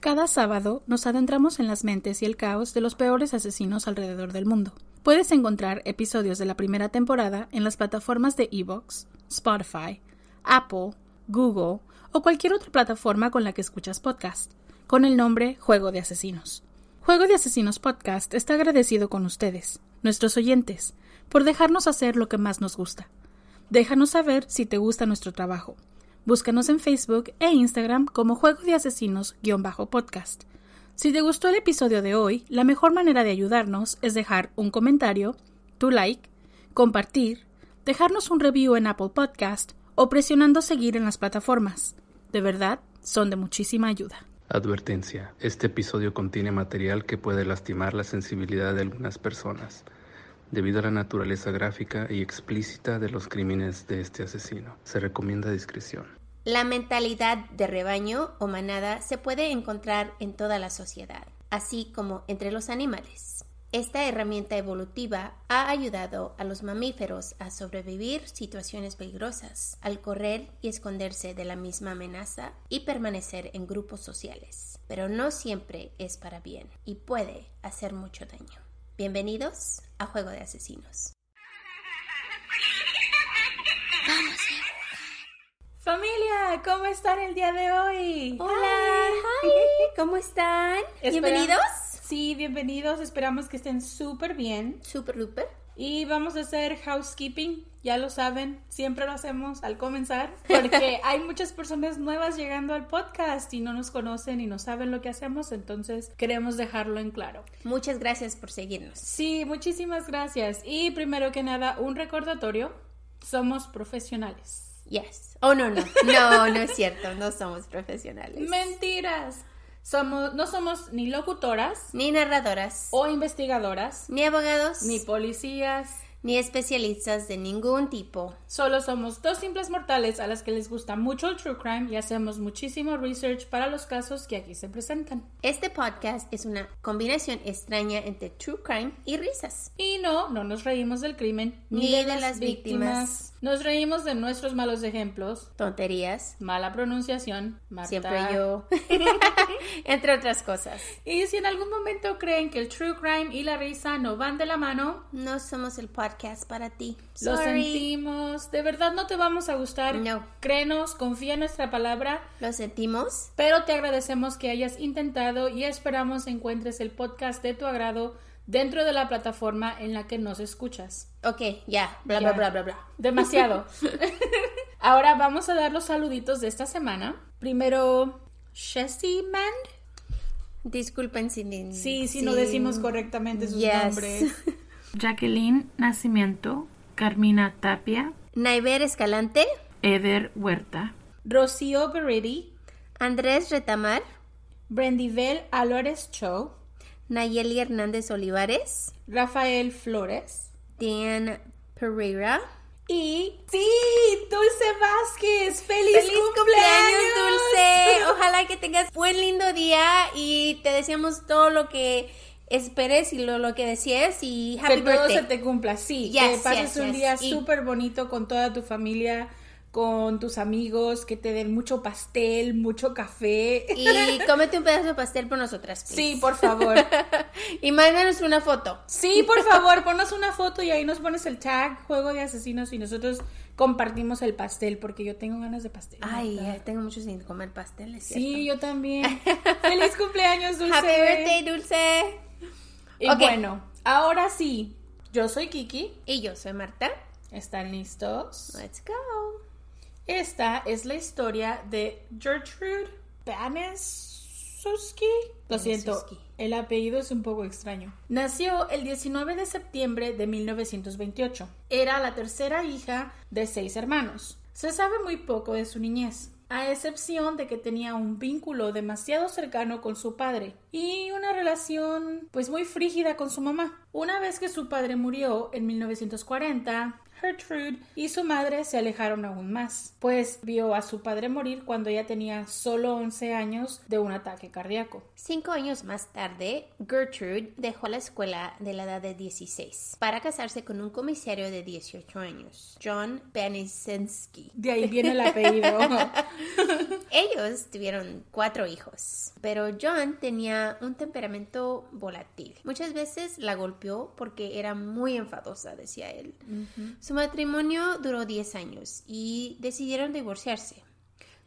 cada sábado nos adentramos en las mentes y el caos de los peores asesinos alrededor del mundo. Puedes encontrar episodios de la primera temporada en las plataformas de Evox, Spotify, Apple, Google o cualquier otra plataforma con la que escuchas podcast, con el nombre Juego de Asesinos. Juego de Asesinos Podcast está agradecido con ustedes, nuestros oyentes, por dejarnos hacer lo que más nos gusta. Déjanos saber si te gusta nuestro trabajo Búscanos en Facebook e Instagram como Juego de Asesinos-podcast. Si te gustó el episodio de hoy, la mejor manera de ayudarnos es dejar un comentario, tu like, compartir, dejarnos un review en Apple Podcast o presionando seguir en las plataformas. De verdad, son de muchísima ayuda. Advertencia. Este episodio contiene material que puede lastimar la sensibilidad de algunas personas, debido a la naturaleza gráfica y explícita de los crímenes de este asesino. Se recomienda discreción. La mentalidad de rebaño o manada se puede encontrar en toda la sociedad, así como entre los animales. Esta herramienta evolutiva ha ayudado a los mamíferos a sobrevivir situaciones peligrosas, al correr y esconderse de la misma amenaza y permanecer en grupos sociales. Pero no siempre es para bien y puede hacer mucho daño. Bienvenidos a Juego de Asesinos. Familia, ¿cómo están el día de hoy? Hola, ¿cómo están? ¿Bienvenidos? Sí, bienvenidos. Esperamos que estén súper bien. Súper, súper. Y vamos a hacer housekeeping, ya lo saben, siempre lo hacemos al comenzar, porque hay muchas personas nuevas llegando al podcast y no nos conocen y no saben lo que hacemos, entonces queremos dejarlo en claro. Muchas gracias por seguirnos. Sí, muchísimas gracias. Y primero que nada, un recordatorio, somos profesionales. Yes. Oh, no, no. No, no es cierto. No somos profesionales. Mentiras. Somos, no somos ni locutoras, ni narradoras, o investigadoras, ni abogados, ni policías, ni especialistas de ningún tipo. Solo somos dos simples mortales a las que les gusta mucho el true crime y hacemos muchísimo research para los casos que aquí se presentan. Este podcast es una combinación extraña entre true crime y risas. Y no, no nos reímos del crimen ni, de, las, víctimas. Nos reímos de nuestros malos ejemplos, tonterías, mala pronunciación, siempre yo, entre otras cosas. Y si en algún momento creen que el true crime y la risa no van de la mano, no somos el podcast para ti. Lo sentimos. De verdad no te vamos a gustar. No. Créenos, confía en nuestra palabra. Lo sentimos. Pero te agradecemos que hayas intentado y esperamos encuentres el podcast de tu agrado dentro de la plataforma en la que nos escuchas. Ok, ya. Bla, bla, bla, bla, bla. Demasiado. Ahora vamos a dar los saluditos de esta semana. Primero, Jessie Mand. Disculpen si... Sí, si no decimos correctamente sus nombres. Jacqueline Nacimiento, Carmina Tapia, Naiver Escalante, Eder Huerta, Rocío Beretti, Andrés Retamar, Brendivel Álvarez Cho, Nayeli Hernández Olivares, Rafael Flores, Diane Pereira, y sí, Dulce Vázquez, feliz, feliz cumpleaños. Dulce. Ojalá que tengas buen lindo día y te deseamos todo lo que esperes y lo, lo que decías y happy que todo se te cumpla, sí, que pases un día súper bonito con toda tu familia, con tus amigos, que te den mucho pastel, mucho café. Y cómete un pedazo de pastel por nosotras. Sí, por favor. y mándanos una foto. Sí, por favor, ponnos una foto y ahí nos pones el tag Juego de Asesinos y nosotros compartimos el pastel porque yo tengo ganas de pastel. Ay, tengo mucho sin comer pastel, Sí, yo también. Feliz cumpleaños, Dulce. Happy birthday, Dulce. Y bueno, ahora sí, yo soy Kiki. Y yo soy Marta. ¿Están listos? Let's go. Esta es la historia de Gertrude Banesuski. Lo siento, el apellido es un poco extraño. Nació el 19 de septiembre de 1928. Era la tercera hija de seis hermanos. Se sabe muy poco de su niñez. A excepción de que tenía un vínculo demasiado cercano con su padre y una relación pues muy frígida con su mamá. Una vez que su padre murió en 1940, Gertrude y su madre se alejaron aún más, pues vio a su padre morir cuando ella tenía solo 11 años de un ataque cardíaco. Cinco años más tarde, Gertrude dejó la escuela de la edad de 16 para casarse con un comisario de 18 años, John Benisensky. De ahí viene el apellido. Ellos tuvieron cuatro hijos, pero John tenía un temperamento volátil. Muchas veces la golpeó porque era muy enfadosa, decía él. Su matrimonio duró 10 años y decidieron divorciarse.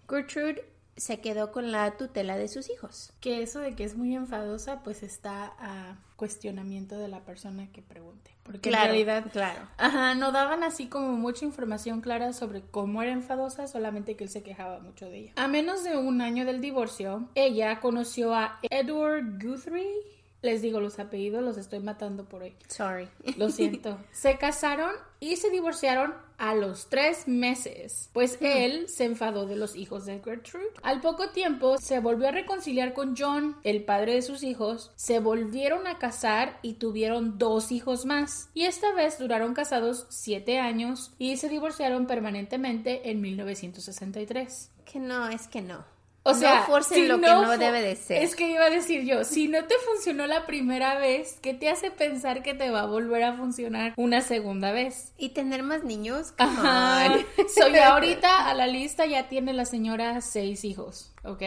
Gertrude se quedó con la tutela de sus hijos. que eso de que es muy enfadosa pues está a cuestionamiento de la persona que pregunte. Porque Claro, en realidad claro. Ajá, no daban así como mucha información clara sobre cómo era enfadosa, solamente que él se quejaba mucho de ella. A menos de un año del divorcio, ella conoció a Edward Guthrie. Les digo los apellidos, los estoy matando por hoy. Sorry. Lo siento. se casaron y se divorciaron a los tres meses, pues él se enfadó de los hijos de Gertrude. Al poco tiempo se volvió a reconciliar con John, el padre de sus hijos, se volvieron a casar y tuvieron dos hijos más. Y esta vez duraron casados siete años y se divorciaron permanentemente en 1963. Que no, es que no. O sea, no forcen si lo que no no fu- debe de ser. Es que iba a decir yo, si no te funcionó la primera vez, ¿qué te hace pensar que te va a volver a funcionar una segunda vez? Y tener más niños. Ajá. on. So, ya ahorita a la lista ya tiene la señora seis hijos, ¿ok?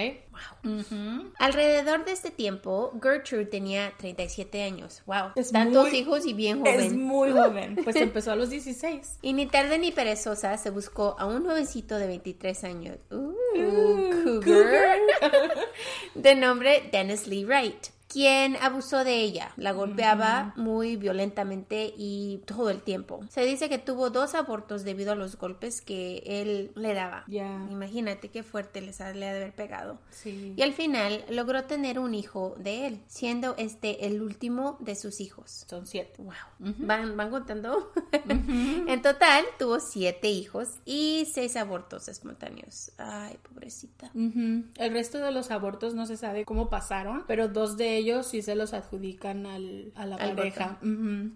Alrededor de este tiempo, Gertrude tenía 37 años. Wow. Es Tantos muy- hijos y bien joven. Es muy joven. Pues empezó a los 16. Y ni tarde ni perezosa se buscó a un jovencito de 23 años. Uh, Uh, cougar. de nombre Dennis Lee Wright, quien abusó de ella. La golpeaba muy violentamente y todo el tiempo. Se dice que tuvo dos abortos debido a los golpes que él le daba. Ya. Imagínate qué fuerte les ha, le ha de haber pegado. Sí. Y al final logró tener un hijo de él, siendo este el último de sus hijos. Son siete. Wow. ¿Van, van contando? en total tuvo siete hijos y seis abortos espontáneos. Ay, pobrecita. El resto de los abortos no se sabe cómo pasaron, pero dos de ellos sí se los adjudican al, a la Al pareja.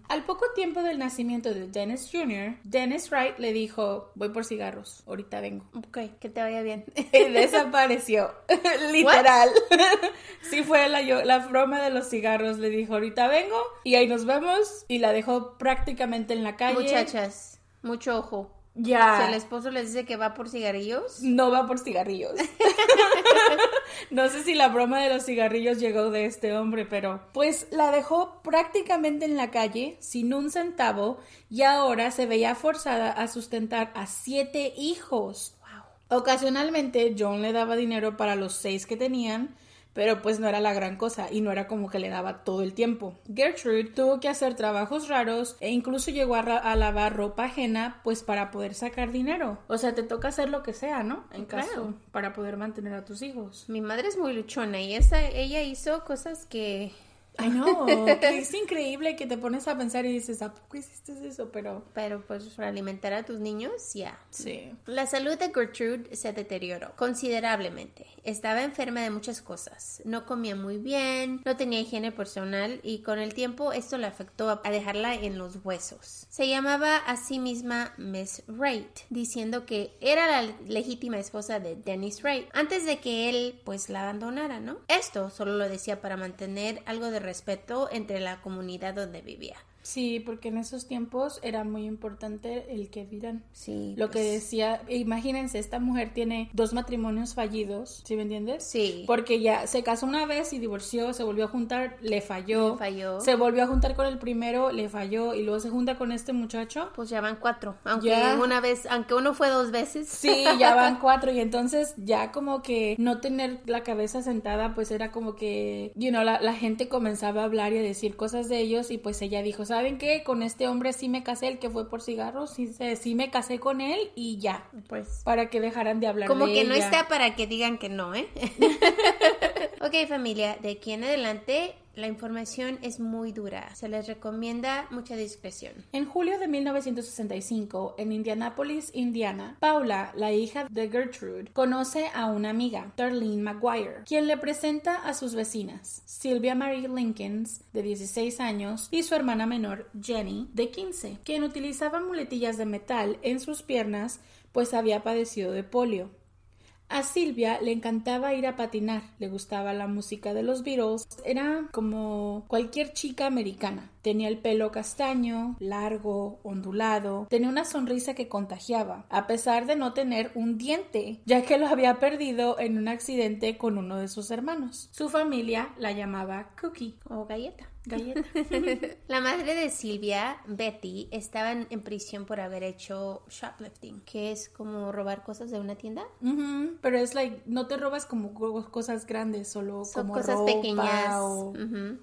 Al poco tiempo del nacimiento de Dennis Jr., Dennis Wright le dijo, voy por cigarros, ahorita vengo. Ok, que te vaya bien. Y desapareció, literal. sí fue la, yo- la broma de los cigarros, le dijo, ahorita vengo y ahí nos vemos y la dejó prácticamente en la calle. Muchachas, mucho ojo. Ya. Si el esposo les dice que va por cigarrillos, No va por cigarrillos. no sé si la broma de los cigarrillos llegó de este hombre, pero pues la dejó prácticamente en la calle sin un centavo y ahora se veía forzada a sustentar a siete hijos. Ocasionalmente John le daba dinero para los seis que tenían, pero pues no era la gran cosa y no era como que le daba todo el tiempo. Gertrude tuvo que hacer trabajos raros e incluso llegó a, lavar ropa ajena pues para poder sacar dinero. O sea, te toca hacer lo que sea, ¿no? En Claro. caso para poder mantener a tus hijos. mi madre es muy luchona y esa, ella hizo cosas que No, que es increíble que te pones a pensar y dices, ¿a poco hiciste eso? Pero Pero pues para alimentar a tus niños, ya. sí. La salud de Gertrude se deterioró considerablemente. Estaba enferma de muchas cosas. No comía muy bien, no tenía higiene personal y con el tiempo esto le afectó a a dejarla en los huesos. Se llamaba a sí misma Miss Wright, diciendo que era la legítima esposa de Dennis Wright antes de que él pues la abandonara, ¿no? Esto solo lo decía para mantener algo de respeto entre la comunidad donde vivía. Sí, porque en esos tiempos era muy importante el que vieran. Sí. Lo que pues, decía, imagínense, esta mujer tiene dos matrimonios fallidos, ¿sí me entiendes? Sí. Porque ya se casó una vez y divorció, se volvió a juntar, le falló. Le falló. Se volvió a juntar con el primero, le falló y luego se junta con este muchacho. Pues ya van cuatro, aunque Ya. una vez, aunque uno fue dos veces. Sí, ya van cuatro y entonces ya como que no tener la cabeza sentada pues era como que, you know, la, la gente comenzaba a hablar y a decir cosas de ellos y pues ella dijo, ¿saben qué? Con este hombre sí me casé, el que fue por cigarros, sí, sí me casé con él y ya, Pues para que dejaran de hablar como de que no está para que digan que no, ¿eh? ok familia, de aquí en adelante La información es muy dura. Se les recomienda mucha discreción. En julio de 1965, en Indianapolis, Indiana, Paula, la hija de Gertrude, conoce a una amiga, Darlene McGuire, quien le presenta a sus vecinas, Sylvia Marie Lincolns, de 16 años, y su hermana menor, Jenny, de 15, quien utilizaba muletillas de metal en sus piernas pues había padecido de polio. A Silvia le encantaba ir a patinar, le gustaba la música de los Beatles, era como cualquier chica americana. Tenía el pelo castaño, largo, ondulado, tenía una sonrisa que contagiaba, a pesar de no tener un diente, ya que lo había perdido en un accidente con uno de sus hermanos. Su familia la llamaba Cookie o galleta. Galleta. la madre de Silvia, Betty, estaba en prisión por haber hecho shoplifting, que es como robar cosas de una tienda. Pero es like, no te robas como cosas grandes, solo Son como cosas ropa pequeñas. o-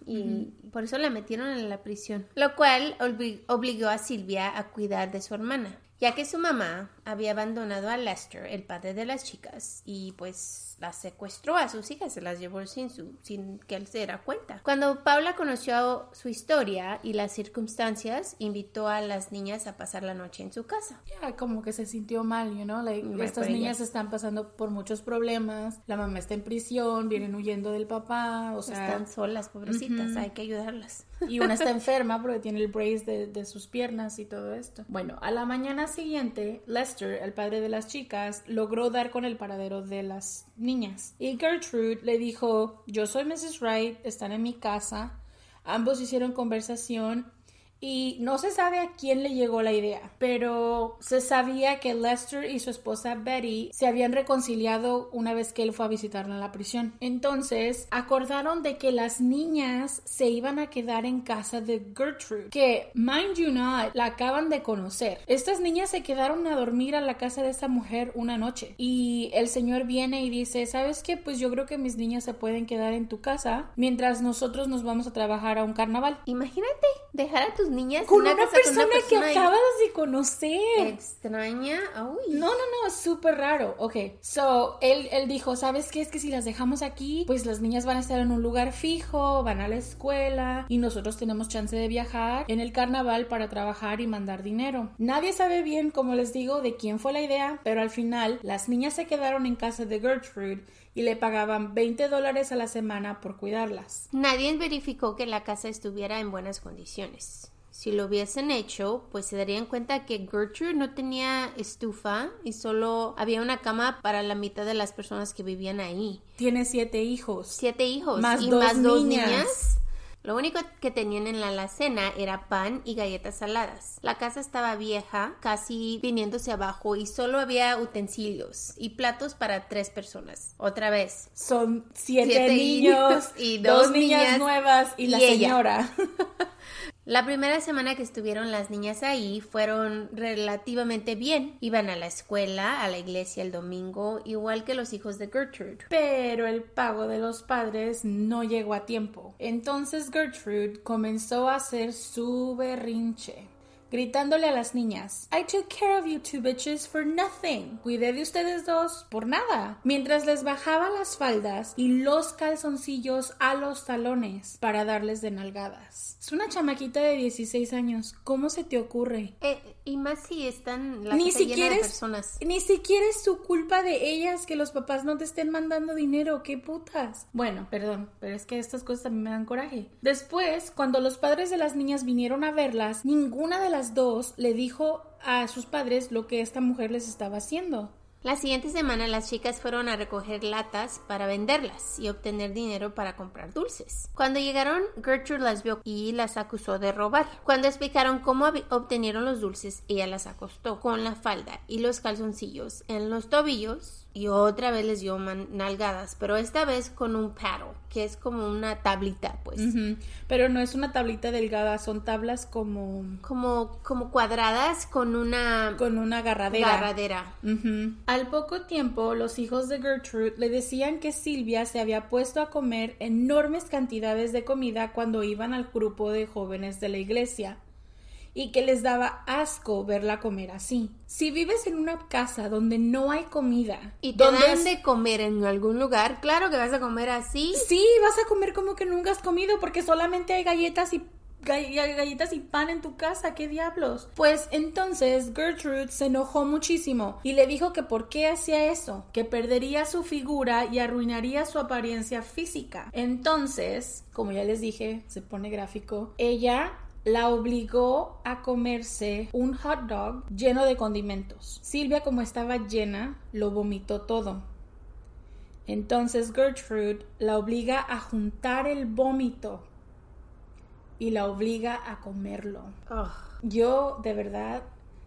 Y por eso la metieron en la prisión. Lo cual obli- obligó a Silvia a cuidar de su hermana, ya que su mamá había abandonado a Lester, el padre de las chicas, y pues las secuestró a sus hijas, se las llevó sin, su, sin que él se diera cuenta. Cuando Paula conoció su historia y las circunstancias, invitó a las niñas a pasar la noche en su casa. Ya, como que se sintió mal, you know, like, estas niñas están pasando por muchos problemas, la mamá está en prisión, vienen huyendo del papá, o sea, Están solas, pobrecitas, hay que ayudarlas. y una está enferma porque tiene el brace de, de sus piernas y todo esto. Bueno, a la mañana siguiente, Lester, el padre de las chicas, logró dar con el paradero de las niñas. Y Gertrude le dijo, yo soy Mrs. Wright, están en mi casa. Ambos hicieron conversación y no se sabe a quién le llegó la idea, pero se sabía que Lester y su esposa Betty se habían reconciliado una vez que él fue a visitarla en la prisión. Entonces acordaron de que las niñas se iban a quedar en casa de Gertrude, que, mind you not, la acaban de conocer. Estas niñas se quedaron a dormir a la casa de esta mujer una noche y el señor viene y dice, ¿sabes qué? Pues yo creo que mis niñas se pueden quedar en tu casa mientras nosotros nos vamos a trabajar a un carnaval. Imagínate dejar a tus niñas en Con una una, casa con persona que acabas de conocer. extraña. Uy. No, no, no, es súper raro. Ok, so, él, él dijo, ¿sabes qué? Es que si las dejamos aquí, pues las niñas van a estar en un lugar fijo, van a la escuela y nosotros tenemos chance de viajar en el carnaval para trabajar y mandar dinero. Nadie sabe bien, como les digo, de quién fue la idea, pero al final las niñas se quedaron en casa de Gertrude y le pagaban 20 dólares a la semana por cuidarlas. Nadie verificó que la casa estuviera en buenas condiciones. Si lo hubiesen hecho, pues se darían cuenta que Gertrude no tenía estufa y solo había una cama para la mitad de las personas que vivían ahí. Tiene siete hijos. Siete hijos Más y dos más dos niñas. niñas. Lo único que tenían en la alacena era pan y galletas saladas. La casa estaba vieja, casi viniéndose abajo y solo había utensilios y platos para tres personas. Otra vez, Son siete, Siete niños y y dos dos niñas, niñas nuevas y, y la ella. señora. La primera semana que estuvieron las niñas ahí fueron relativamente bien. Iban a la escuela, a la iglesia el domingo, igual que los hijos de Gertrude. Pero el pago de los padres no llegó a tiempo. Entonces Gertrude comenzó a hacer su berrinche. Gritándole a las niñas, I took care of you two bitches for nothing. Cuidé de ustedes dos por nada. Mientras les bajaba las faldas y los calzoncillos a los talones para darles de nalgadas. Es una chamaquita de 16 años. ¿Cómo se te ocurre? Eh, y más si están la ni siquiera de personas. ni siquiera es su culpa de ellas que los papás no te estén mandando dinero, qué putas. Bueno, perdón, pero es que estas cosas a mí me dan coraje. Después, cuando los padres de las niñas vinieron a verlas, ninguna de las dos le dijo a sus padres lo que esta mujer les estaba haciendo. La siguiente semana las chicas fueron a recoger latas para venderlas y obtener dinero para comprar dulces. Cuando llegaron, Gertrude las vio y las acusó de robar. Cuando explicaron cómo obtenieron los dulces, ella las acostó con la falda y los calzoncillos en los tobillos y otra vez les dio man- nalgadas, pero esta vez con un paddle, que es como una tablita, pues. Pero no es una tablita delgada, son tablas como Como, como cuadradas con una con una agarradera. Al poco tiempo, los hijos de Gertrude le decían que Silvia se había puesto a comer enormes cantidades de comida cuando iban al grupo de jóvenes de la iglesia. Y que les daba asco verla comer así. Si vives en una casa donde no hay comida y te donde dan de comer en algún lugar, claro que vas a comer así. Sí, vas a comer como que nunca has comido porque solamente hay galletas y gall- galletas y pan en tu casa, qué diablos. Pues entonces Gertrude se enojó muchísimo y le dijo que por qué hacía eso, que perdería su figura y arruinaría su apariencia física. Entonces, como ya les dije, se pone gráfico, ella la obligó a comerse un hot dog lleno de condimentos. Silvia, como estaba llena, lo vomitó todo. Entonces Gertrude la obliga a juntar el vómito y la obliga a comerlo. Ugh. Yo de verdad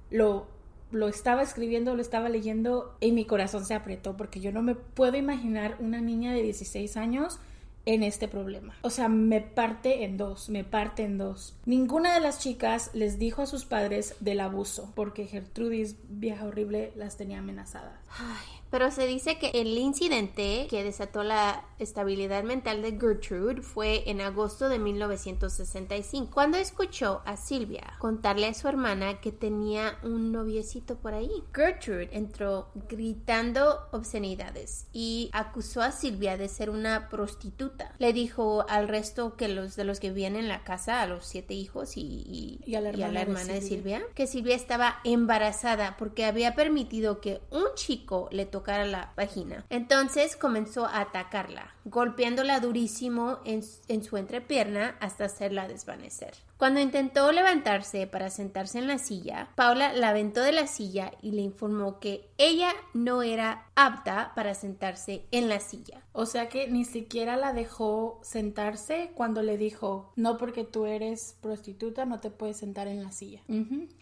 lo, lo estaba escribiendo, lo estaba leyendo y mi corazón se apretó porque yo no me puedo imaginar una niña de 16 años en este problema. O sea, me parte en dos, me parte en dos. Ninguna de las chicas les dijo a sus padres del abuso porque Gertrudis, vieja horrible, las tenía amenazadas. Ay, pero se dice que el incidente que desató la estabilidad mental de Gertrude fue en agosto de 1965, cuando escuchó a Silvia contarle a su hermana que tenía un noviecito por ahí. Gertrude entró gritando obscenidades y acusó a Silvia de ser una prostituta. Le dijo al resto que los de los que vivían en la casa, a los siete hijos y, y- Y a la hermana de hermana de Silvia. Silvia, que Silvia estaba embarazada porque había permitido que un chico le tocara la vagina. Entonces comenzó a atacarla, golpeándola durísimo en su entrepierna hasta hacerla desvanecer. Cuando intentó levantarse para sentarse en la silla, Paula la aventó de la silla y le informó que ella no era apta para sentarse en la silla. O sea que ni siquiera la dejó sentarse cuando le dijo, no porque tú eres prostituta no te puedes sentar en la silla.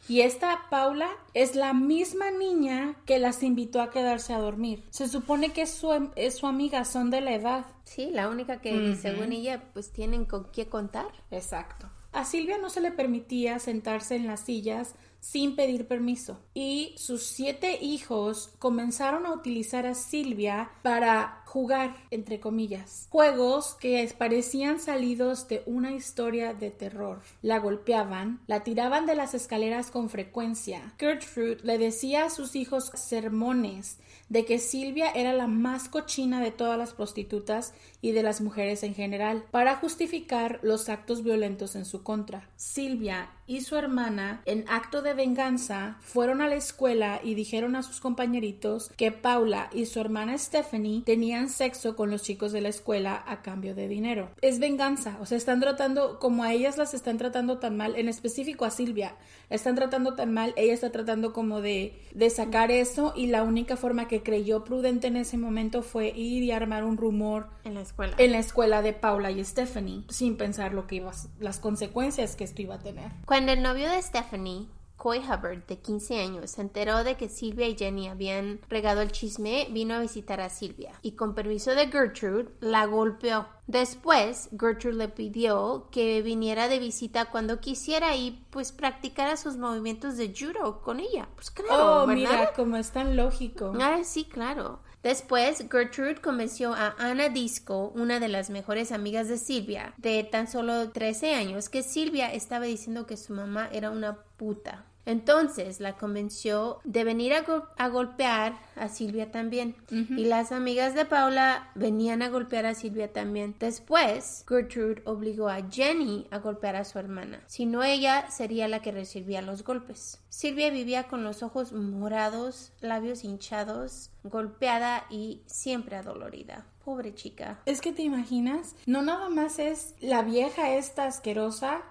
Y esta Paula es la misma niña que las invitó a quedarse a dormir. Se supone que es su, es su amiga, son de la edad. Sí, la única que según ella pues tienen con qué contar. Exacto. A Silvia no se le permitía sentarse en las sillas sin pedir permiso. Y sus siete hijos comenzaron a utilizar a Silvia para jugar, entre comillas, juegos que parecían salidos de una historia de terror. La golpeaban, la tiraban de las escaleras con frecuencia. Gertrude le decía a sus hijos sermones de que Silvia era la más cochina de todas las prostitutas y de las mujeres en general, para justificar los actos violentos en su contra. Silvia y su hermana, en acto de venganza, fueron a la escuela y dijeron a sus compañeritos que Paula y su hermana Stephanie tenían sexo con los chicos de la escuela a cambio de dinero. Es venganza, o sea, están tratando, como a ellas las están tratando tan mal, en específico a Silvia, la están tratando tan mal, ella está tratando como de, de sacar eso y la única forma que creyó prudente en ese momento fue ir y armar un rumor En la escuela. en la escuela de Paula y Stephanie, sin pensar lo que iba, las consecuencias que esto iba a tener. Cuando el novio de Stephanie, Coy Hubbard, de 15 años, se enteró de que Silvia y Jenny habían regado el chisme, vino a visitar a Silvia y con permiso de Gertrude la golpeó. Después, Gertrude le pidió que viniera de visita cuando quisiera y pues practicara sus movimientos de judo con ella. Pues claro, oh, ¿verdad? mira, como es tan lógico. Ah, sí, claro. Después, Gertrude convenció a Ana Disco, una de las mejores amigas de Silvia, de tan solo 13 años, que Silvia estaba diciendo que su mamá era una puta. Entonces la convenció de venir a, go- a golpear a Silvia también. Y las amigas de Paula venían a golpear a Silvia también. Después, Gertrude obligó a Jenny a golpear a su hermana. Si no, ella sería la que recibía los golpes. Silvia vivía con los ojos morados, labios hinchados, golpeada y siempre adolorida. Pobre chica. Es que te imaginas, no nada más es la vieja esta asquerosa,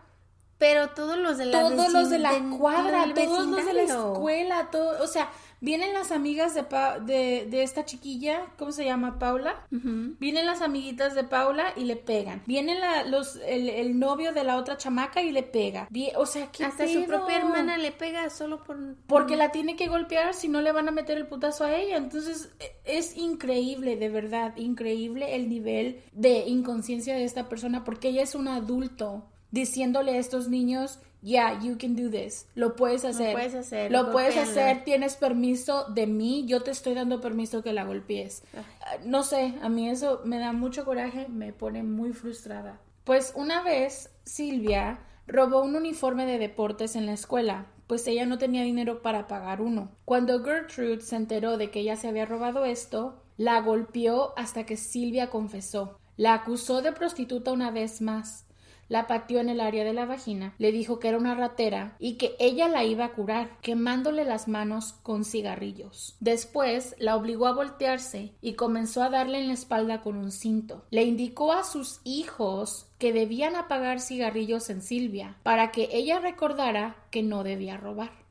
Pero todos los de la todos los de la cuadra, todos los de la escuela, todo, o sea, vienen las amigas de, Pa- de, de esta chiquilla, ¿cómo se llama? Paula. Vienen las amiguitas de Paula y le pegan. Vienen la- los, el, el novio de la otra chamaca y le pega. O sea, ¿qué Hasta su propia hermana le pega solo por... Porque la tiene que golpear, si no le van a meter el putazo a ella. Entonces, e- es increíble, de verdad, increíble el nivel de inconsciencia de esta persona, porque ella es un adulto diciéndole a estos niños, yeah, you can do this, lo puedes hacer. puedes hacer, Lo puedes golpéala". hacer, tienes permiso de mí, yo te estoy dando permiso que la golpees. Ah, No sé, a mí eso me da mucho coraje, me pone muy frustrada. Pues una vez Silvia robó un uniforme de deportes en la escuela, pues ella no tenía dinero para pagar uno. Cuando Gertrude se enteró de que ella se había robado esto, la golpeó hasta que Silvia confesó. La acusó de prostituta una vez más la pateó en el área de la vagina, le dijo que era una ratera y que ella la iba a curar, quemándole las manos con cigarrillos. Después la obligó a voltearse y comenzó a darle en la espalda con un cinto. Le indicó a sus hijos que debían apagar cigarrillos en Silvia para que ella recordara que no debía robar.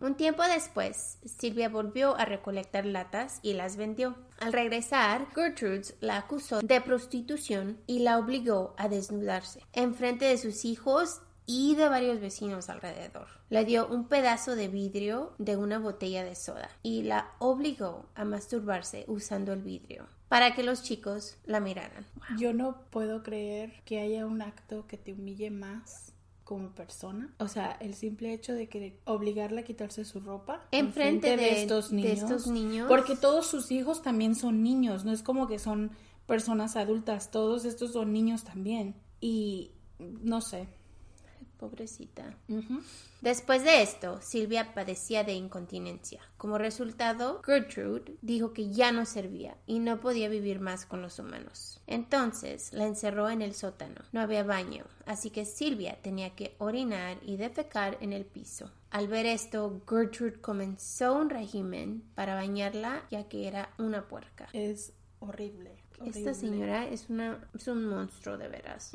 Un tiempo después, Silvia volvió a recolectar latas y las vendió. Al regresar, Gertrude la acusó de prostitución y la obligó a desnudarse en frente de sus hijos y de varios vecinos alrededor. Le dio un pedazo de vidrio de una botella de soda y la obligó a masturbarse usando el vidrio para que los chicos la miraran. Yo no puedo creer que haya un acto que te humille más como persona. O sea, el simple hecho de que obligarla a quitarse su ropa en frente de, estos niños, Porque todos sus hijos también son niños, no es como que son personas adultas, todos estos son niños también. Y no sé, Pobrecita. Después de esto, Silvia padecía de incontinencia. Como resultado, Gertrude dijo que ya no servía y no podía vivir más con los humanos. Entonces la encerró en el sótano. No había baño, así que Silvia tenía que orinar y defecar en el piso. Al ver esto, Gertrude comenzó un régimen para bañarla ya que era una puerca. Es horrible. Esta señora es, una, es un monstruo de veras.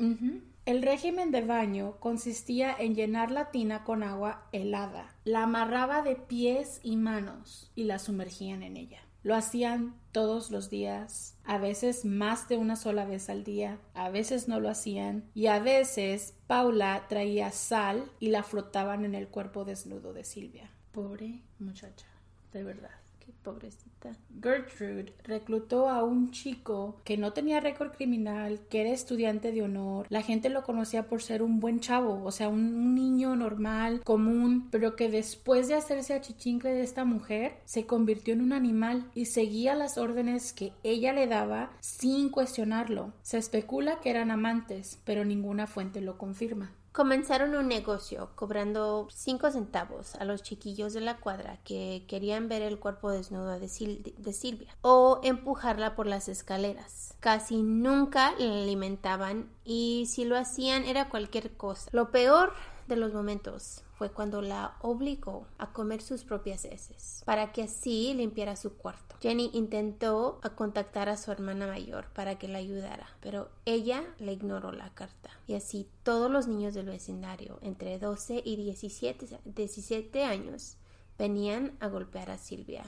El régimen de baño consistía en llenar la tina con agua helada, la amarraba de pies y manos y la sumergían en ella. Lo hacían todos los días, a veces más de una sola vez al día, a veces no lo hacían y a veces Paula traía sal y la frotaban en el cuerpo desnudo de Silvia. Pobre muchacha, de verdad pobrecita. Gertrude reclutó a un chico que no tenía récord criminal, que era estudiante de honor. La gente lo conocía por ser un buen chavo, o sea, un, niño normal, común, pero que después de hacerse achichincle de esta mujer, se convirtió en un animal y seguía las órdenes que ella le daba sin cuestionarlo. Se especula que eran amantes, pero ninguna fuente lo confirma. Comenzaron un negocio cobrando cinco centavos a los chiquillos de la cuadra que querían ver el cuerpo desnudo de, Silvia o empujarla por las escaleras. Casi nunca la alimentaban y si lo hacían era cualquier cosa. Lo peor de los momentos fue cuando la obligó a comer sus propias heces para que así limpiara su cuarto. Jenny intentó contactar a su hermana mayor para que la ayudara, pero ella le ignoró la carta. Y así todos los niños del vecindario entre 12 y 17, 17 años venían a golpear a Silvia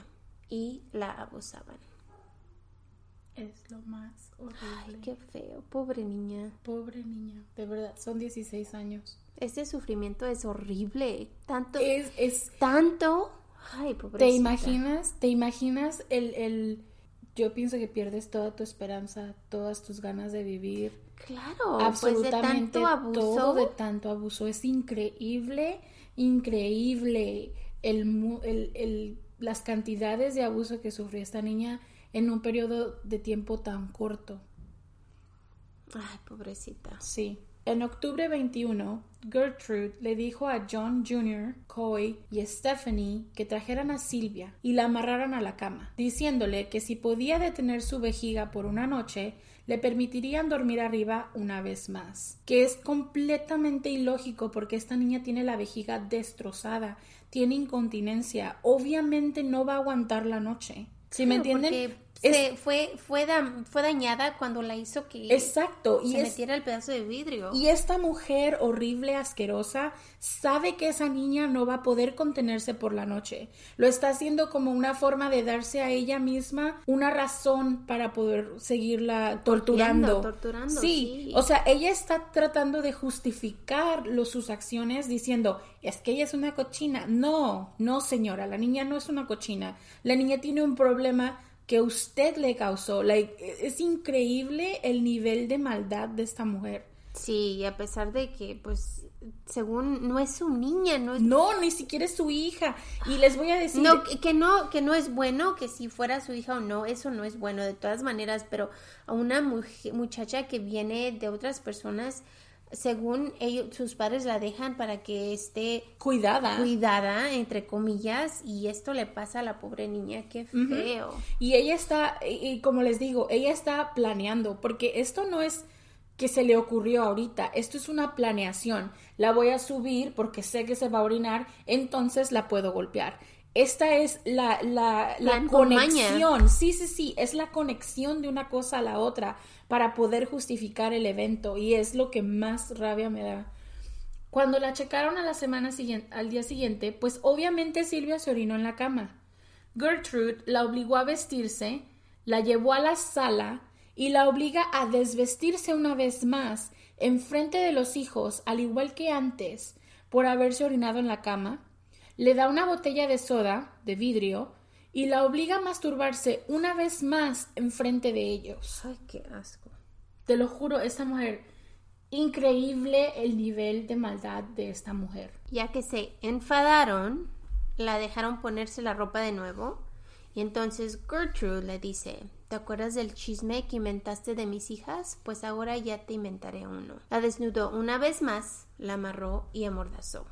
y la abusaban. Es lo más horrible. Ay, qué feo. Pobre niña. Pobre niña. De verdad, son 16 años. Ese sufrimiento es horrible. Tanto. Es. es tanto. Ay, pobrecita. ¿Te imaginas? ¿Te imaginas el, el. Yo pienso que pierdes toda tu esperanza, todas tus ganas de vivir. Claro, absolutamente pues de tanto abuso. todo de tanto abuso. Es increíble, increíble el, el, el, las cantidades de abuso que sufrió esta niña en un periodo de tiempo tan corto. Ay, pobrecita. Sí. En octubre 21, Gertrude le dijo a John Jr., Coy y Stephanie que trajeran a Silvia y la amarraran a la cama, diciéndole que si podía detener su vejiga por una noche, le permitirían dormir arriba una vez más. Que es completamente ilógico porque esta niña tiene la vejiga destrozada, tiene incontinencia, obviamente no va a aguantar la noche. ¿Sí me entienden? Fue, fue, fue dañada cuando la hizo que Exacto. se y metiera el pedazo de vidrio. Y esta mujer horrible, asquerosa, sabe que esa niña no va a poder contenerse por la noche. Lo está haciendo como una forma de darse a ella misma una razón para poder seguirla torturando. torturando sí. O sea, ella está tratando de justificar sus acciones diciendo, es que ella es una cochina. No, no señora, la niña no es una cochina. La niña tiene un problema que usted le causó. es increíble el nivel de maldad de esta mujer. Sí, y a pesar de que, pues, según no es su niña, no es... No, ni siquiera es su hija. Y les voy a decir... No, que no, que no es bueno, que si fuera su hija o no, eso no es bueno de todas maneras, pero a una muchacha que viene de otras personas según ellos, sus padres la dejan para que esté Cuidada. cuidada, entre comillas, y esto le pasa a la pobre niña, qué feo. Y ella está, y y como les digo, ella está planeando, porque esto no es que se le ocurrió ahorita, esto es una planeación. La voy a subir porque sé que se va a orinar, entonces la puedo golpear. Esta es la, la, conexión, sí, sí, sí, es la conexión de una cosa a la otra para poder justificar el evento y es lo que más rabia me da. Cuando la checaron a la semana siguiente, al día siguiente, pues obviamente Silvia se orinó en la cama. Gertrude la obligó a vestirse, la llevó a la sala y la obliga a desvestirse una vez más en frente de los hijos, al igual que antes, por haberse orinado en la cama. Le da una botella de soda, de vidrio, y la obliga a masturbarse una vez más en frente de ellos. Ay, qué asco. Te lo juro, esta mujer, increíble el nivel de maldad de esta mujer. Ya que se enfadaron, la dejaron ponerse la ropa de nuevo. Y entonces Gertrude le dice, ¿te acuerdas del chisme que inventaste de mis hijas? Pues ahora ya te inventaré uno. La desnudó una vez más, la amarró y amordazó.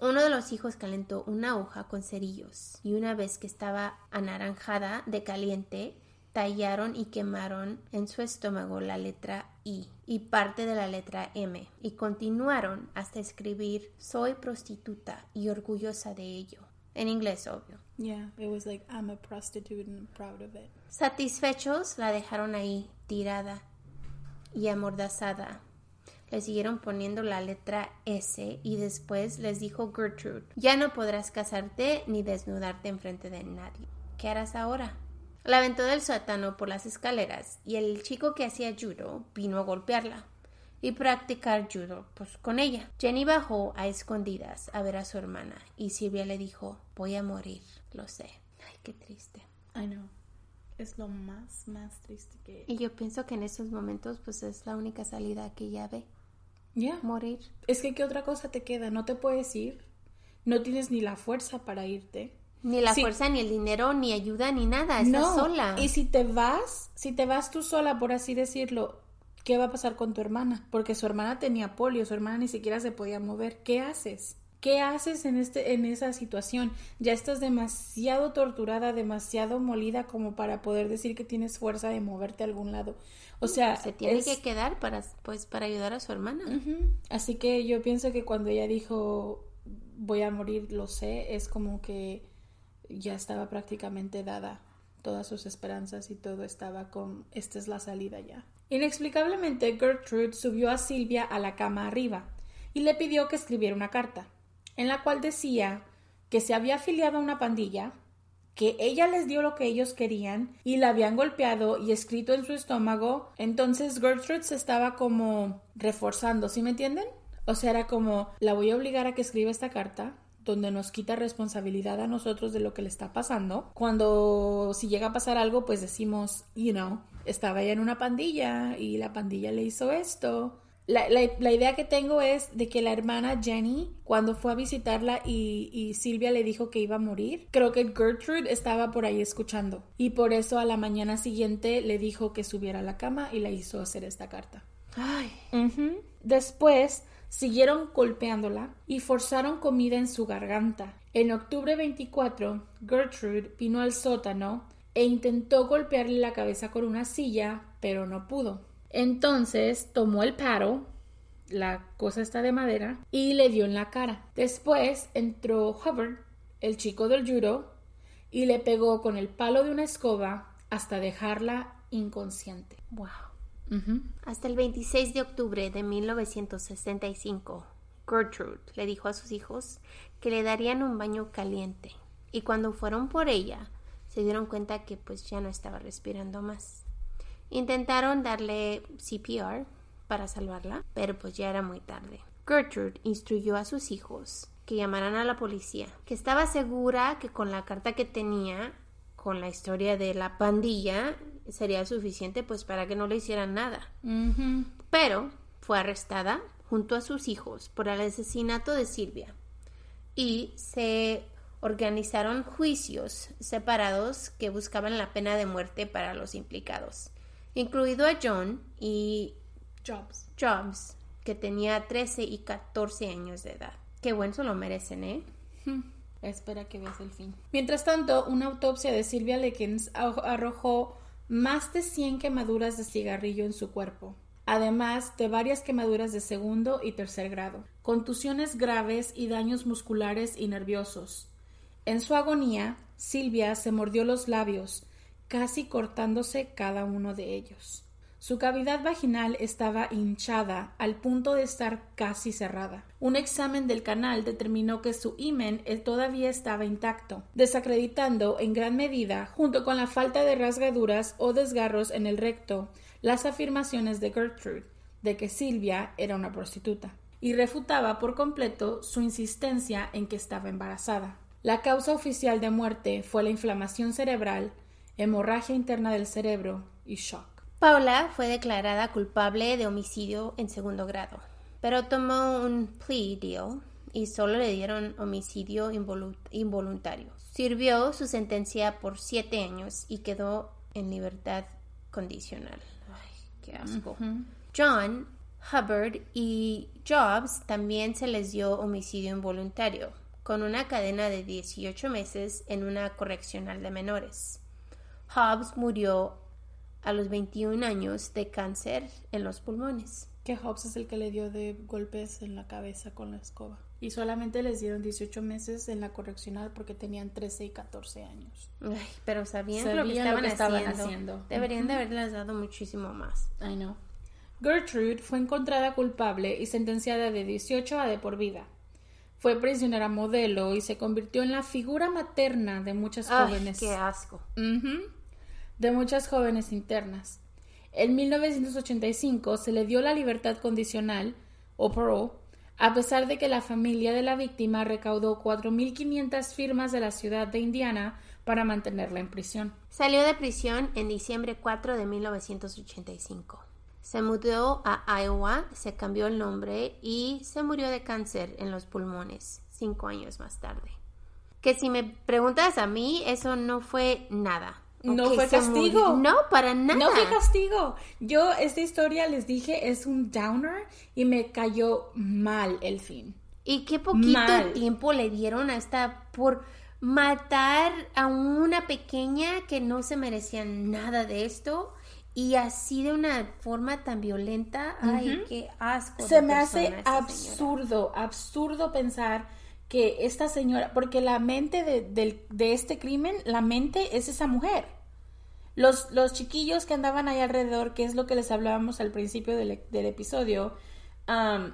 Uno de los hijos calentó una hoja con cerillos y una vez que estaba anaranjada de caliente, tallaron y quemaron en su estómago la letra I y parte de la letra M y continuaron hasta escribir soy prostituta y orgullosa de ello. En inglés, obvio. Yeah, it was like, I'm a prostitute and I'm proud of it. Satisfechos, la dejaron ahí, tirada y amordazada. Le siguieron poniendo la letra S y después les dijo Gertrude, ya no podrás casarte ni desnudarte enfrente de nadie. ¿Qué harás ahora? La aventó del sótano por las escaleras y el chico que hacía judo vino a golpearla y practicar judo pues, con ella. Jenny bajó a escondidas a ver a su hermana y Silvia le dijo, voy a morir, lo sé. Ay, qué triste. I know. Es lo más, más triste que... Y yo pienso que en esos momentos pues es la única salida que ella ve, Yeah. morir. Es que, ¿qué otra cosa te queda? No te puedes ir. No tienes ni la fuerza para irte. Ni la Sí. fuerza, ni el dinero, ni ayuda, ni nada, estás no. sola. Y si te vas, si te vas tú sola, por así decirlo, ¿qué va a pasar con tu hermana? Porque su hermana tenía polio, su hermana ni siquiera se podía mover. ¿Qué haces? ¿Qué haces en este en esa situación? Ya estás demasiado torturada, demasiado molida como para poder decir que tienes fuerza de moverte a algún lado. O sea, Se tiene es- que quedar para, pues, para ayudar a su hermana. Así que yo pienso que cuando ella dijo voy a morir, lo sé, es como que ya estaba prácticamente dada todas sus esperanzas y todo estaba con esta es la salida ya. Inexplicablemente Gertrude subió a Silvia a la cama arriba y le pidió que escribiera una carta, en la cual decía que se había afiliado a una pandilla, que ella les dio lo que ellos querían y la habían golpeado y escrito en su estómago. Entonces Gertrude se estaba como reforzando, ¿sí me entienden? O sea, era como, la voy a obligar a que escriba esta carta donde nos quita responsabilidad a nosotros de lo que le está pasando. Cuando si llega a pasar algo, pues decimos, you know, estaba ella en una pandilla y la pandilla le hizo esto. La, la- la idea que tengo es de que la hermana Jenny, cuando fue a visitarla y, y Silvia le dijo que iba a morir, creo que Gertrude estaba por ahí escuchando. Y por eso a la mañana siguiente le dijo que subiera a la cama y le hizo hacer esta carta. Ay, Ujú. Después siguieron golpeándola y forzaron comida en su garganta. En octubre 24, Gertrude vino al sótano e intentó golpearle la cabeza con una silla, pero no pudo. Entonces tomó el paro, la cosa está de madera, y le dio en la cara. Después entró Hubbard, el chico del judo, y le pegó con el palo de una escoba hasta dejarla inconsciente. wow. Hasta el 26 de octubre de 1965, Gertrude le dijo a sus hijos que le darían un baño caliente. Y cuando fueron por ella, se dieron cuenta que pues ya no estaba respirando más. Intentaron darle CPR para salvarla, pero pues ya era muy tarde. Gertrude instruyó a sus hijos que llamaran a la policía, que estaba segura que con la carta que tenía, con la historia de la pandilla, sería suficiente pues para que no le hicieran nada. Pero fue arrestada junto a sus hijos por el asesinato de Silvia y se organizaron juicios separados que buscaban la pena de muerte para los implicados, incluido a John y Jobs. Jobs, que tenía 13 y 14 años de edad. Qué bueno, se lo merecen, ¿eh? Hmm. Espera que veas el fin. Mientras tanto, una autopsia de Sylvia Likens arrojó más de 100 quemaduras de cigarrillo en su cuerpo, además de varias quemaduras de segundo y tercer grado, contusiones graves y daños musculares y nerviosos. En su agonía, Silvia se mordió los labios, casi cortándose cada uno de ellos. Su cavidad vaginal estaba hinchada al punto de estar casi cerrada. Un examen del canal determinó que su himen eh, todavía estaba intacto, desacreditando en gran medida, junto con la falta de rasgaduras o desgarros en el recto, las afirmaciones de Gertrude de que Silvia era una prostituta, y refutaba por completo su insistencia en que estaba embarazada. La causa oficial de muerte fue la inflamación cerebral, hemorragia interna del cerebro y shock. Paula fue declarada culpable de homicidio en segundo grado, pero tomó un plea deal y solo le dieron homicidio involuntario. Sirvió su sentencia por siete años y quedó en libertad condicional. Ay, qué asco. John, Hubbard y Jobs también se les dio homicidio involuntario, con una cadena de 18 meses en una correccional de menores. Hobbs murió a los 21 años de cáncer en los pulmones. Que Hobbs es el que le dio de golpes en la cabeza con la escoba. Y solamente les dieron 18 meses en la correccional porque tenían 13 y 14 años. Ay, pero sabían, lo que estaban, haciendo. Deberían de haberles dado muchísimo más. I know. Gertrude fue encontrada culpable y sentenciada de 18 a de por vida. Fue prisionera modelo y se convirtió en la figura materna de muchas Ay, jóvenes. ¡Qué asco! De muchas jóvenes internas. En 1985 se le dio la libertad condicional, o parole, a pesar de que la familia de la víctima recaudó 4.500 firmas de la ciudad de Indiana para mantenerla en prisión. Salió de prisión en diciembre 4 de 1985. Se mudó a Iowa, se cambió el nombre y se murió de cáncer en los pulmones cinco años más tarde. Que si me preguntas a mí, eso no fue nada no fue castigo. No, para nada. No fue castigo. Yo esta historia les dije es un downer y me cayó mal el fin. Y qué poquito tiempo le dieron a esta por matar a una pequeña que no se merecía nada de esto y así de una forma tan violenta. Ay, qué asco. Se me hace absurdo, absurdo pensar que esta señora, porque la mente de, de, este crimen, la mente es esa mujer. Los, los chiquillos que andaban ahí alrededor, que es lo que les hablábamos al principio del, del episodio, um,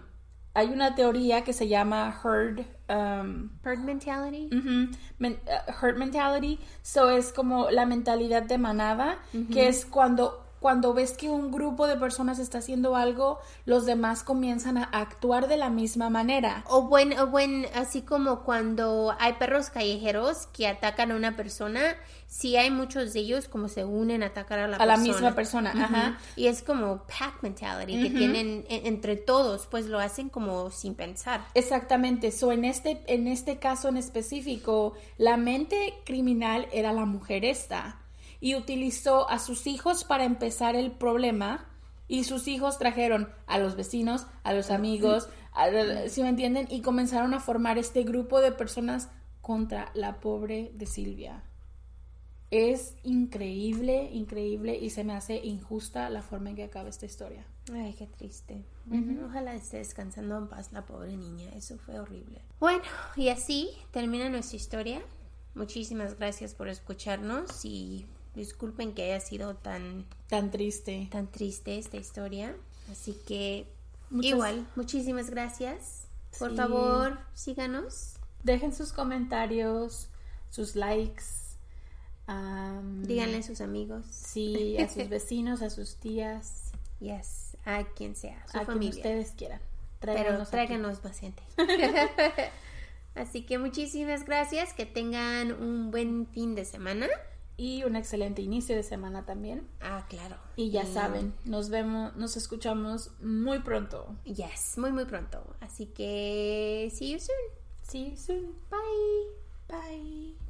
hay una teoría que se llama herd um, herd mentality. uh, herd mentality. So es como la mentalidad de manada que es cuando cuando ves que un grupo de personas está haciendo algo, los demás comienzan a actuar de la misma manera. O buen, o buen, así como cuando hay perros callejeros que atacan a una persona, sí hay muchos de ellos como se unen a atacar a la persona. A la misma persona, ajá. Y es como pack mentality que tienen entre todos, pues lo hacen como sin pensar. Exactamente. So en este, en este caso en específico, la mente criminal era la mujer esta y utilizó a sus hijos para empezar el problema y sus hijos trajeron a los vecinos, a los amigos, si me entienden, y comenzaron a formar este grupo de personas contra la pobre de Silvia. Es increíble, increíble y se me hace injusta la forma en que acaba esta historia. Ay, qué triste. Ojalá esté descansando en paz la pobre niña. Eso fue horrible. Bueno, y así termina nuestra historia. Muchísimas gracias por escucharnos y Disculpen que haya sido tan tan triste, tan triste esta historia. Así que igual, muchísimas gracias. Por favor, síganos. Dejen sus comentarios, sus likes. Díganle a sus amigos. Sí, a sus vecinos, a sus tías. Yes, a quien sea, a quien ustedes quieran. Pero tráiganos pacientes. Así que muchísimas gracias, que tengan un buen fin de semana y un excelente inicio de semana también. Ah, claro. Y ya saben, nos vemos, nos escuchamos muy pronto. Yes, muy muy pronto. Así que see you soon. See you soon. Bye. Bye.